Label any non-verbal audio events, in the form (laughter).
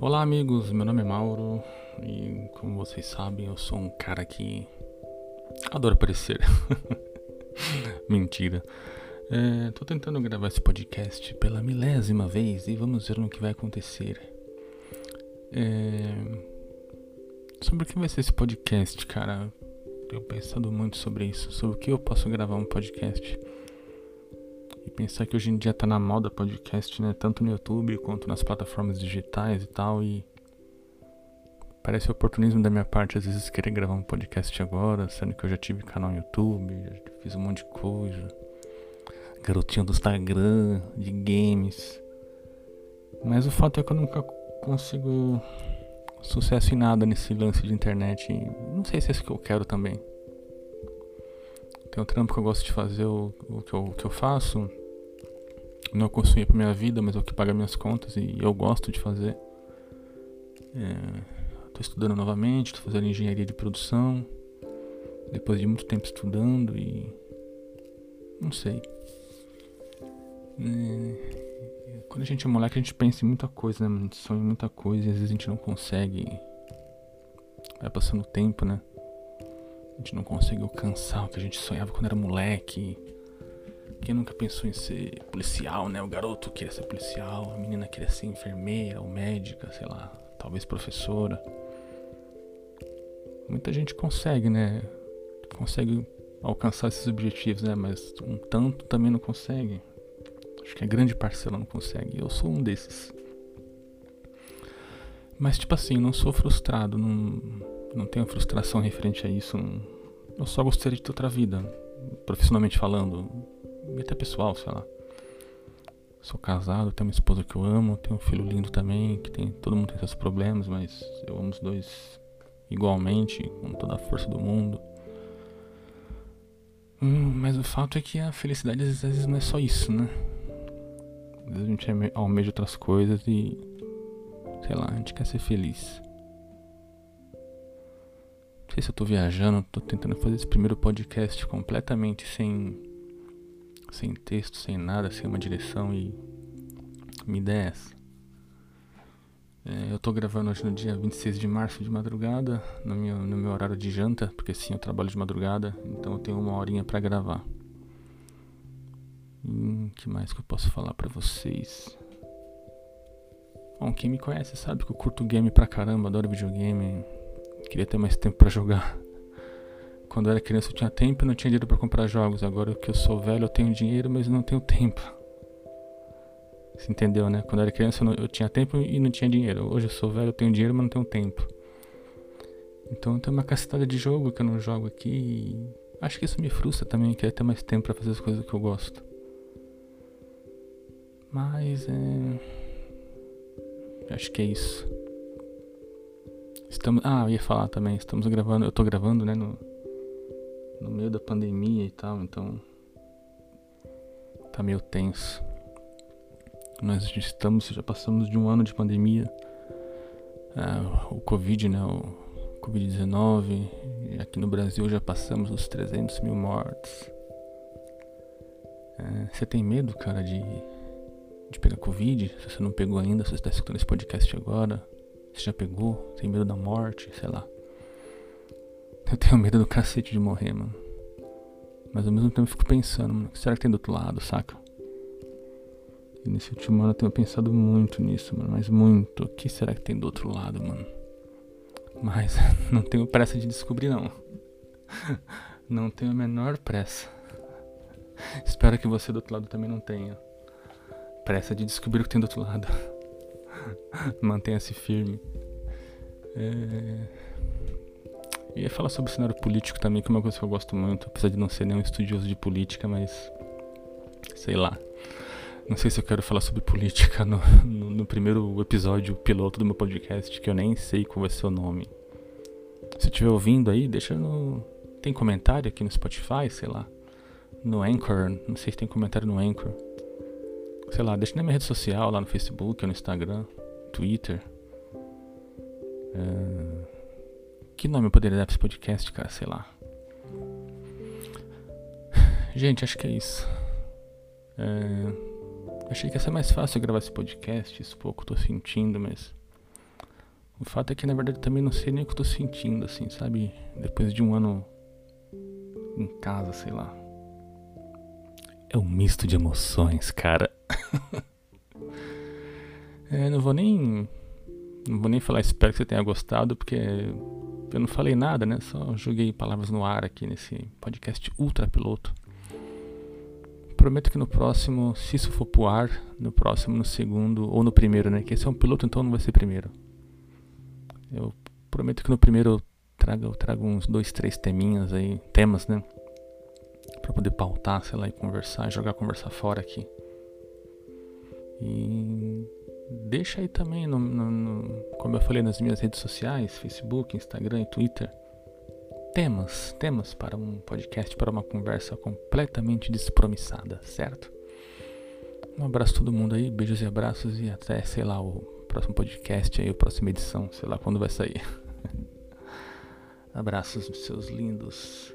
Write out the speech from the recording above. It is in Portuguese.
Olá amigos, meu nome é Mauro e como vocês sabem eu sou um cara que adora aparecer. (laughs) Mentira. É, tô tentando gravar esse podcast pela milésima vez e vamos ver no que vai acontecer. É, sobre o que vai ser esse podcast, cara? Eu pensando muito sobre isso, sobre o que eu posso gravar um podcast. E pensar que hoje em dia tá na moda podcast, né? Tanto no YouTube quanto nas plataformas digitais e tal. E parece oportunismo da minha parte às vezes querer gravar um podcast agora, sendo que eu já tive canal no YouTube, já fiz um monte de coisa. Garotinho do Instagram, de games. Mas o fato é que eu nunca consigo sucesso em nada nesse lance de internet. Não sei se é isso que eu quero também. Tem um trampo que eu gosto de fazer, o, o, que, eu, o que eu faço. Não é consumir pra minha vida, mas é o que paga minhas contas e eu gosto de fazer. É, tô estudando novamente, tô fazendo engenharia de produção. Depois de muito tempo estudando e. Não sei. É, quando a gente é moleque, a gente pensa em muita coisa, né? A gente sonha em muita coisa e às vezes a gente não consegue. Vai passando o tempo, né? A gente não consegue alcançar o que a gente sonhava quando era moleque. Quem nunca pensou em ser policial, né? O garoto queria ser policial, a menina queria ser enfermeira ou médica, sei lá, talvez professora. Muita gente consegue, né? Consegue alcançar esses objetivos, né? Mas um tanto também não consegue. Acho que a grande parcela não consegue. Eu sou um desses. Mas, tipo assim, não sou frustrado, não, não tenho frustração referente a isso. Não, eu só gostaria de ter outra vida, profissionalmente falando, e até pessoal, sei lá. Sou casado, tenho uma esposa que eu amo, tenho um filho lindo também, que tem. Todo mundo tem seus problemas, mas eu amo os dois igualmente, com toda a força do mundo. Hum, mas o fato é que a felicidade às vezes não é só isso, né? Às vezes a gente almeja outras coisas e. Sei lá, a gente quer ser feliz. Não sei se eu tô viajando, tô tentando fazer esse primeiro podcast completamente sem. Sem texto, sem nada, sem uma direção e. Me ideia é essa. É, eu tô gravando hoje no dia 26 de março de madrugada, no meu, no meu horário de janta, porque sim, eu trabalho de madrugada, então eu tenho uma horinha para gravar. Que mais que eu posso falar para vocês? Bom, quem me conhece sabe que eu curto game pra caramba, adoro videogame. Queria ter mais tempo para jogar. Quando eu era criança eu tinha tempo e não tinha dinheiro para comprar jogos. Agora que eu sou velho eu tenho dinheiro, mas não tenho tempo. Você entendeu, né? Quando eu era criança eu tinha tempo e não tinha dinheiro. Hoje eu sou velho, eu tenho dinheiro, mas não tenho tempo. Então tem uma cacetada de jogo que eu não jogo aqui. E acho que isso me frustra também, queria ter mais tempo para fazer as coisas que eu gosto. Mas é. Acho que é isso. Estamos. Ah, eu ia falar também. Estamos gravando. Eu tô gravando, né? No, no meio da pandemia e tal, então. Tá meio tenso. Nós estamos. Já passamos de um ano de pandemia. É, o Covid, né? O Covid-19. Aqui no Brasil já passamos os 300 mil mortes. É, você tem medo, cara, de de pegar Covid, se você não pegou ainda, se você está escutando esse podcast agora, você já pegou, tem medo da morte, sei lá. Eu tenho medo do cacete de morrer, mano. Mas ao mesmo tempo eu fico pensando, mano, o que será que tem do outro lado, saca? E nesse último ano eu tenho pensado muito nisso, mano, mas muito. O que será que tem do outro lado, mano? Mas (laughs) não tenho pressa de descobrir, não. (laughs) Não tenho a menor pressa. Espero que você do outro lado também não tenha pressa de descobrir o que tem do outro lado. (laughs) Mantenha-se firme. É... Ia falar sobre o cenário político também, que é uma coisa que eu gosto muito, apesar de não ser nenhum estudioso de política, mas. Sei lá. Não sei se eu quero falar sobre política no, no, no primeiro episódio piloto do meu podcast, que eu nem sei qual vai ser o nome. Se estiver ouvindo aí, deixa no. Tem comentário aqui no Spotify, sei lá. No Anchor, não sei se tem comentário no Anchor sei lá, deixa na minha rede social, lá no Facebook, no Instagram, Twitter. É... Que nome eu poderia dar pra esse podcast, cara? Sei lá. gente, acho que é isso. É, achei que ia ser mais fácil gravar esse podcast, isso pouco eu tô sentindo, mas. O fato é que na verdade também não sei nem o que eu tô sentindo, assim, sabe? Depois de um ano em casa, sei lá. É um misto de emoções, cara. (laughs) é, não vou nem. Não vou nem falar, espero que você tenha gostado, porque eu não falei nada, né? Só joguei palavras no ar aqui nesse podcast ultra piloto. Prometo que no próximo, se isso for pro ar, no próximo, no segundo ou no primeiro, né? Que esse é um piloto, então não vai ser primeiro. Eu prometo que no primeiro eu trago, eu trago uns dois, três teminhas aí, temas, né? Pra poder pautar, sei lá, e conversar, jogar conversar fora aqui. E deixa aí também, no, no, no, como eu falei nas minhas redes sociais, Facebook, Instagram e Twitter, temas, temas para um podcast, para uma conversa completamente despromissada, certo? Um abraço a todo mundo aí, beijos e abraços e até, sei lá, o próximo podcast aí, a próxima edição, sei lá quando vai sair. (laughs) Abraços, seus lindos.